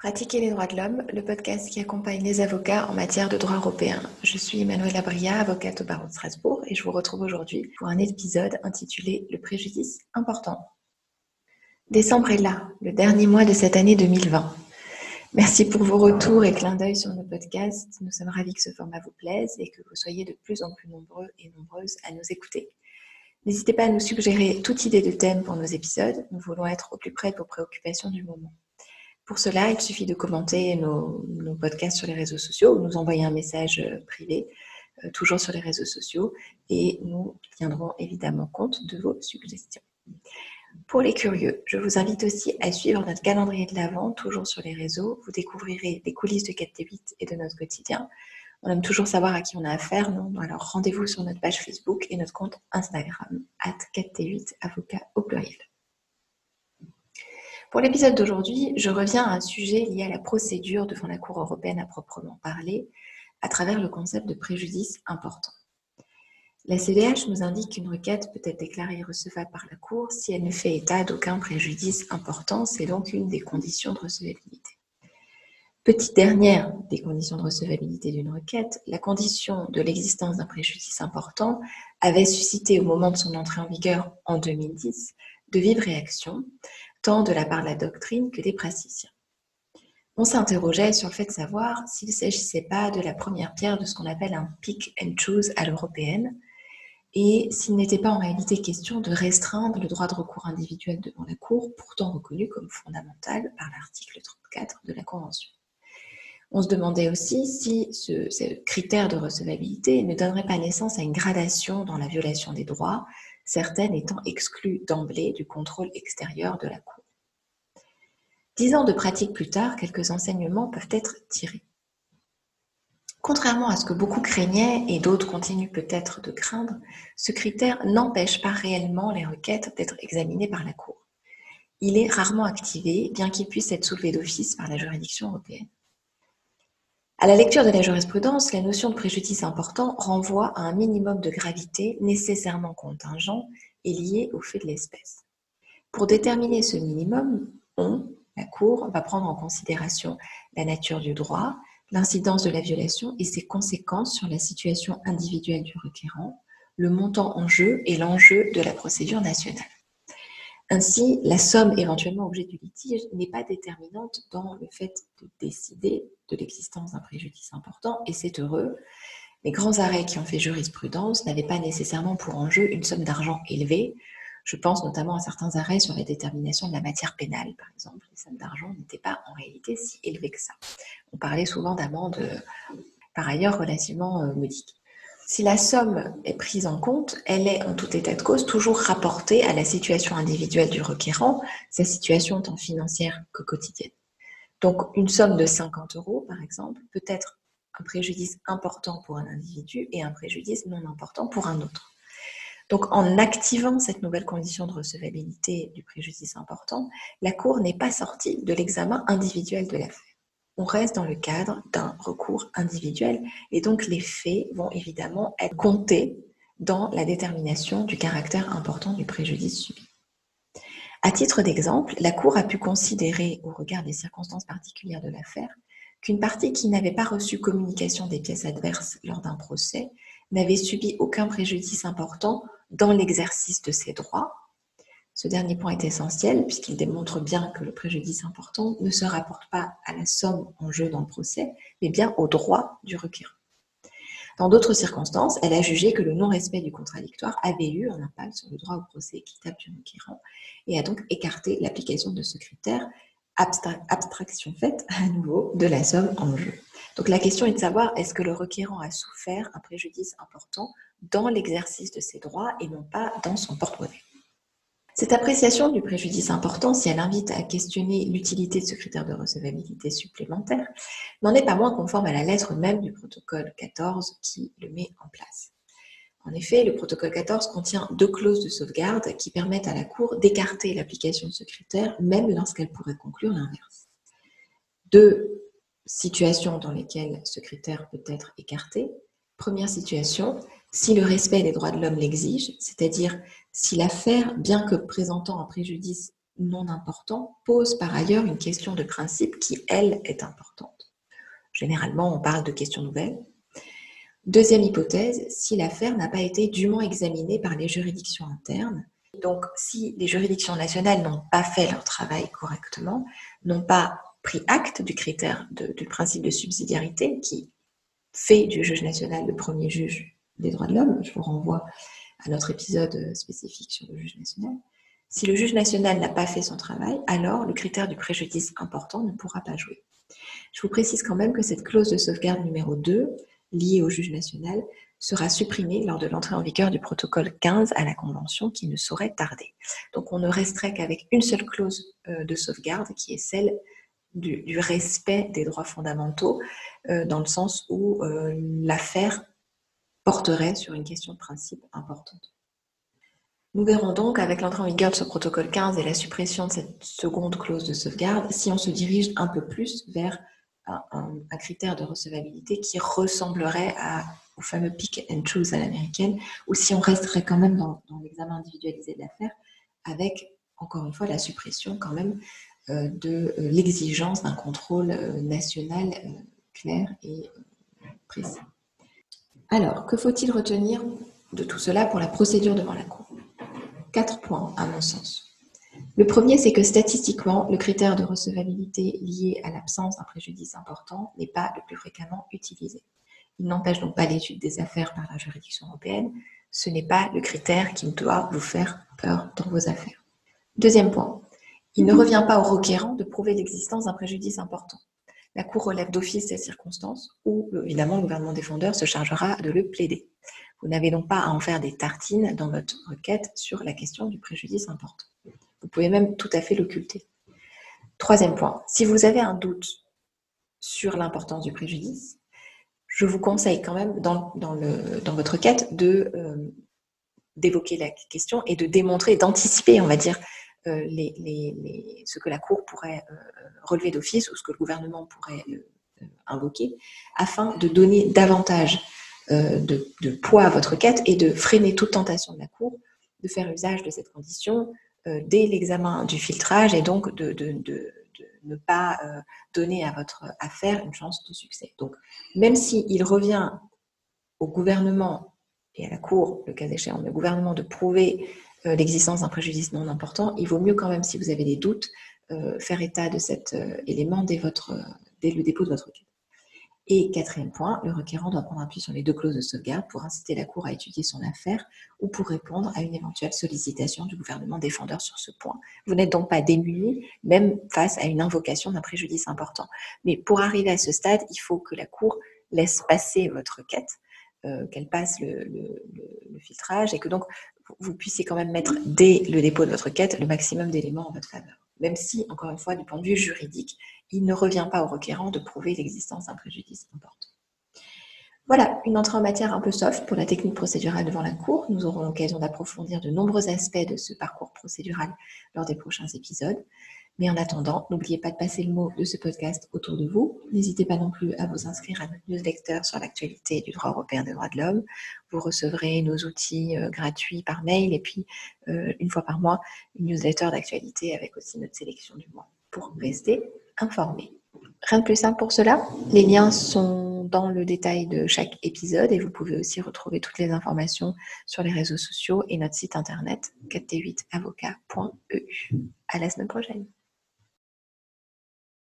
Pratiquer les droits de l'homme, le podcast qui accompagne les avocats en matière de droit européen. Je suis Emmanuelle Abria, avocate au barreau de Strasbourg, et je vous retrouve aujourd'hui pour un épisode intitulé Le préjudice important. Décembre est là, le dernier mois de cette année 2020. Merci pour vos retours et clins d'œil sur nos podcasts. Nous sommes ravis que ce format vous plaise et que vous soyez de plus en plus nombreux et nombreuses à nous écouter. N'hésitez pas à nous suggérer toute idée de thème pour nos épisodes. Nous voulons être au plus près de vos préoccupations du moment. Pour cela, il suffit de commenter nos, podcasts sur les réseaux sociaux ou nous envoyer un message euh, privé, euh, toujours sur les réseaux sociaux, et nous tiendrons évidemment compte de vos suggestions. Pour les curieux, je vous invite aussi à suivre notre calendrier de l'Avent, toujours sur les réseaux. Vous découvrirez les coulisses de 4T8 et de notre quotidien. On aime toujours savoir à qui on a affaire, non Alors rendez-vous sur notre page Facebook et notre compte Instagram, at 4T8, avocat au pluriel. Pour l'épisode d'aujourd'hui, je reviens à un sujet lié à la procédure devant la Cour européenne à proprement parler, à travers le concept de préjudice important. La CDH nous indique qu'une requête peut être déclarée recevable par la Cour si elle ne fait état d'aucun préjudice important. C'est donc une des conditions de recevabilité. Petite dernière des conditions de recevabilité d'une requête, la condition de l'existence d'un préjudice important avait suscité au moment de son entrée en vigueur en 2010 de vives réactions, tant de la part de la doctrine que des praticiens. On s'interrogeait sur le fait de savoir s'il ne s'agissait pas de la première pierre de ce qu'on appelle un pick and choose à l'européenne, et s'il n'était pas en réalité question de restreindre le droit de recours individuel devant la Cour, pourtant reconnu comme fondamental par l'article 34 de la Convention. On se demandait aussi si ce, ce, critère de recevabilité ne donnerait pas naissance à une gradation dans la violation des droits, certaines étant exclues d'emblée du contrôle extérieur de la Cour. Dix ans de pratique plus tard, quelques enseignements peuvent être tirés. Contrairement à ce que beaucoup craignaient et d'autres continuent peut-être de craindre, ce critère n'empêche pas réellement les requêtes d'être examinées par la Cour. Il est rarement activé, bien qu'il puisse être soulevé d'office par la juridiction européenne. À la lecture de la jurisprudence, la notion de préjudice important renvoie à un minimum de gravité nécessairement contingent et lié au fait de l'espèce. Pour déterminer ce minimum, on, la Cour, va prendre en considération la nature du droit, l'incidence de la violation et ses conséquences sur la situation individuelle du requérant, le montant en jeu et l'enjeu de la procédure nationale. Ainsi, la somme éventuellement objet du litige n'est pas déterminante dans le fait de décider de l'existence d'un préjudice important, et c'est heureux. Les grands arrêts qui ont fait jurisprudence n'avaient pas nécessairement pour enjeu une somme d'argent élevée. Je pense notamment à certains arrêts sur la détermination de la matière pénale, par exemple. Les sommes d'argent n'étaient pas en réalité si élevées que ça. On parlait souvent d'amendes, par ailleurs, relativement euh, modiques. Si la somme est prise en compte, elle est en tout état de cause toujours rapportée à la situation individuelle du requérant, sa situation tant financière que quotidienne. Donc une somme de 50 euros, par exemple, peut être un préjudice important pour un individu et un préjudice non important pour un autre. Donc en activant cette nouvelle condition de recevabilité du préjudice important, la Cour n'est pas sortie de l'examen individuel de l'affaire on reste dans le cadre d'un recours individuel et donc les faits vont évidemment être comptés dans la détermination du caractère important du préjudice subi. À titre d'exemple, la Cour a pu considérer, au regard des circonstances particulières de l'affaire, qu'une partie qui n'avait pas reçu communication des pièces adverses lors d'un procès n'avait subi aucun préjudice important dans l'exercice de ses droits ce dernier point est essentiel puisqu'il démontre bien que le préjudice important ne se rapporte pas à la somme en jeu dans le procès, mais bien au droit du requérant. Dans d'autres circonstances, elle a jugé que le non-respect du contradictoire avait eu un impact sur le droit au procès équitable du requérant et a donc écarté l'application de ce critère, abstraction faite à nouveau de la somme en jeu. Donc la question est de savoir est-ce que le requérant a souffert un préjudice important dans l'exercice de ses droits et non pas dans son porte-monnaie? Cette appréciation du préjudice important, si elle invite à questionner l'utilité de ce critère de recevabilité supplémentaire, n'en est pas moins conforme à la lettre même du protocole 14 qui le met en place. En effet, le protocole 14 contient deux clauses de sauvegarde qui permettent à la Cour d'écarter l'application de ce critère, même lorsqu'elle pourrait conclure l'inverse. Deux situations dans lesquelles ce critère peut être écarté. Première situation, si le respect des droits de l'homme l'exige, c'est-à-dire si l'affaire, bien que présentant un préjudice non important pose par ailleurs une question de principe qui, elle, est importante. Généralement, on parle de questions nouvelles. Deuxième hypothèse, si l'affaire n'a pas été dûment examinée par les juridictions internes, donc si les juridictions nationales n'ont pas fait leur travail correctement, n'ont pas pris acte du critère du principe de subsidiarité qui fait du juge national le premier juge des droits de l'homme, je vous renvoie à notre épisode spécifique sur le juge national, si le juge national n'a pas fait son travail, alors le critère du préjudice important ne pourra pas jouer. Je vous précise quand même que cette clause de sauvegarde numéro 2, liée au juge national, sera supprimée lors de l'entrée en vigueur du protocole 15 à la Convention qui ne saurait tarder. Donc on ne resterait qu'avec une seule clause euh, de sauvegarde qui est celle du, respect des droits fondamentaux, euh, dans le sens où euh, l'affaire porterait sur une question de principe importante. Nous verrons donc, avec l'entrée en vigueur de ce protocole 15 et la suppression de cette seconde clause de sauvegarde, si on se dirige un peu plus vers un, critère de recevabilité qui ressemblerait au fameux pick and choose à l'américaine, ou si on resterait quand même dans, l'examen individualisé de l'affaire, avec, encore une fois, la suppression quand même de euh, l'exigence d'un contrôle euh, national clair et précis. Alors, que faut-il retenir de tout cela pour la procédure devant la Cour? Quatre points, à mon sens. Le premier, c'est que statistiquement, le critère de recevabilité lié à l'absence d'un préjudice important n'est pas le plus fréquemment utilisé. Il n'empêche donc pas l'étude des affaires par la juridiction européenne. Ce n'est pas le critère qui doit vous faire peur dans vos affaires. Deuxième point, il ne revient pas au requérant de prouver l'existence d'un préjudice important. La Cour relève d'office ces circonstances où, évidemment, le gouvernement défendeur se chargera de le plaider. Vous n'avez donc pas à en faire des tartines dans votre requête sur la question du préjudice important. Vous pouvez même tout à fait l'occulter. Troisième point, si vous avez un doute sur l'importance du préjudice, je vous conseille quand même dans, votre requête euh, d'évoquer la question et de démontrer, d'anticiper, on va dire, euh, ce que la Cour pourrait euh, relever d'office ou ce que le gouvernement pourrait invoquer, afin de donner davantage euh, de, poids à votre quête et de freiner toute tentation de la Cour de faire usage de cette condition euh, dès l'examen du filtrage et donc de, ne pas euh, donner à votre affaire une chance de succès. Donc, même s'il revient au gouvernement et à la Cour, le cas échéant, au gouvernement de prouver l'existence d'un préjudice non important, il vaut mieux quand même, si vous avez des doutes, faire état de cet élément dès, votre, le dépôt de votre requête. Et quatrième point, le requérant doit prendre appui sur les deux clauses de sauvegarde pour inciter la Cour à étudier son affaire ou pour répondre à une éventuelle sollicitation du gouvernement défendeur sur ce point. Vous n'êtes donc pas démuni, même face à une invocation d'un préjudice important. Mais pour arriver à ce stade, il faut que la Cour laisse passer votre requête, euh, qu'elle passe le, filtrage et que donc vous puissiez quand même mettre dès le dépôt de votre requête le maximum d'éléments en votre faveur même si, encore une fois, du point de vue juridique, il ne revient pas au requérant de prouver l'existence d'un préjudice important. Voilà, une entrée en matière un peu soft pour la technique procédurale devant la Cour. Nous aurons l'occasion d'approfondir de nombreux aspects de ce parcours procédural lors des prochains épisodes. Mais en attendant, n'oubliez pas de passer le mot de ce podcast autour de vous. N'hésitez pas non plus à vous inscrire à notre newsletter sur l'actualité du droit européen des droits de l'homme. Vous recevrez nos outils euh, gratuits par mail et puis euh, une fois par mois une newsletter d'actualité avec aussi notre sélection du mois pour rester informé. Rien de plus simple pour cela. Les liens sont dans le détail de chaque épisode et vous pouvez aussi retrouver toutes les informations sur les réseaux sociaux et notre site internet 4t8avocat.eu. À la semaine prochaine.